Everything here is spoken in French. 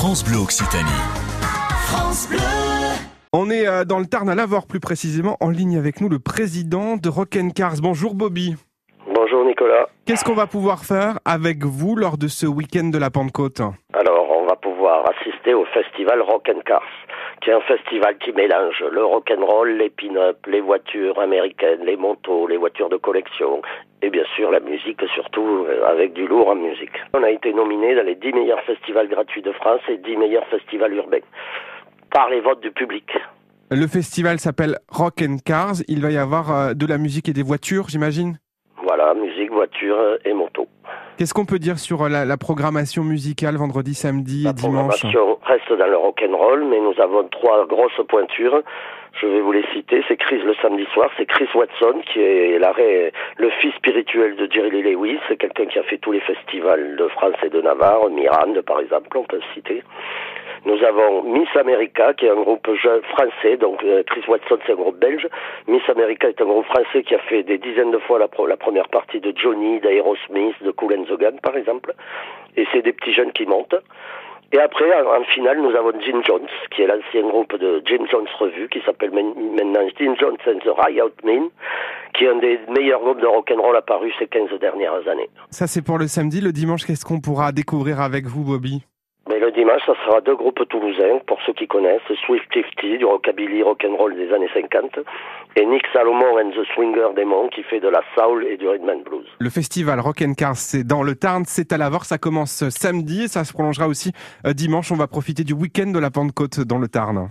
France Bleu Occitanie. France Bleu. On est euh, dans le Tarn à Lavore plus précisément, en ligne avec nous le président de Rock Cars. Bonjour Bobby. Bonjour Nicolas. Qu'est-ce qu'on va pouvoir faire avec vous lors de ce week-end de la Pentecôte? Alors, on va pouvoir assister au festival Rock Cars, qui est un festival qui mélange le rock and roll, les pin-up, les voitures américaines, les motos, les voitures de collection et bien sûr la musique, surtout euh, avec du lourd en musique. On a été nominé dans les 10 meilleurs festivals gratuits de France et 10 meilleurs festivals urbains par les votes du public. Le festival s'appelle Rock Cars. Il va y avoir euh, de la musique et des voitures, j'imagine? Voilà, musique, voiture et moto. Qu'est-ce qu'on peut dire sur euh, la, la programmation musicale vendredi, samedi La et dimanche programmation reste dans le rock and roll, mais nous avons trois grosses pointures. Je vais vous les citer. C'est Chris le samedi soir, c'est Chris Watson qui est l'arrêt, le fils spirituel de Jerry Lee Lewis, c'est quelqu'un qui a fait tous les festivals de France et de Navarre, Mirande par exemple, on peut le citer. Nous avons Miss America, qui est un groupe jeune français, donc euh, Chris Watson c'est un groupe belge. Miss America est un groupe français qui a fait des dizaines de fois la, pro- la première partie de Johnny, d'Aerosmith, de Cool par exemple. Et c'est des petits jeunes qui montent. Et après, en, en finale, nous avons Jim Jones, qui est l'ancien groupe de Jim Jones Revue, qui s'appelle maintenant Jim Jones and the Riot Men, qui est un des meilleurs groupes de rock'n'roll apparus ces 15 dernières années. Ça c'est pour le samedi. Le dimanche, qu'est-ce qu'on pourra découvrir avec vous, Bobby? Le dimanche, ça sera deux groupes toulousains, pour ceux qui connaissent, Swift 50, du rockabilly rock'n'roll des années 50, et Nick Salomon and the Swinger Demon, qui fait de la soul et du rhythm and blues. Le festival Rock Cars, c'est dans le Tarn, c'est à Lavore. Ça commence samedi et ça se prolongera aussi euh, dimanche. On va profiter du week-end de la Pentecôte dans le Tarn.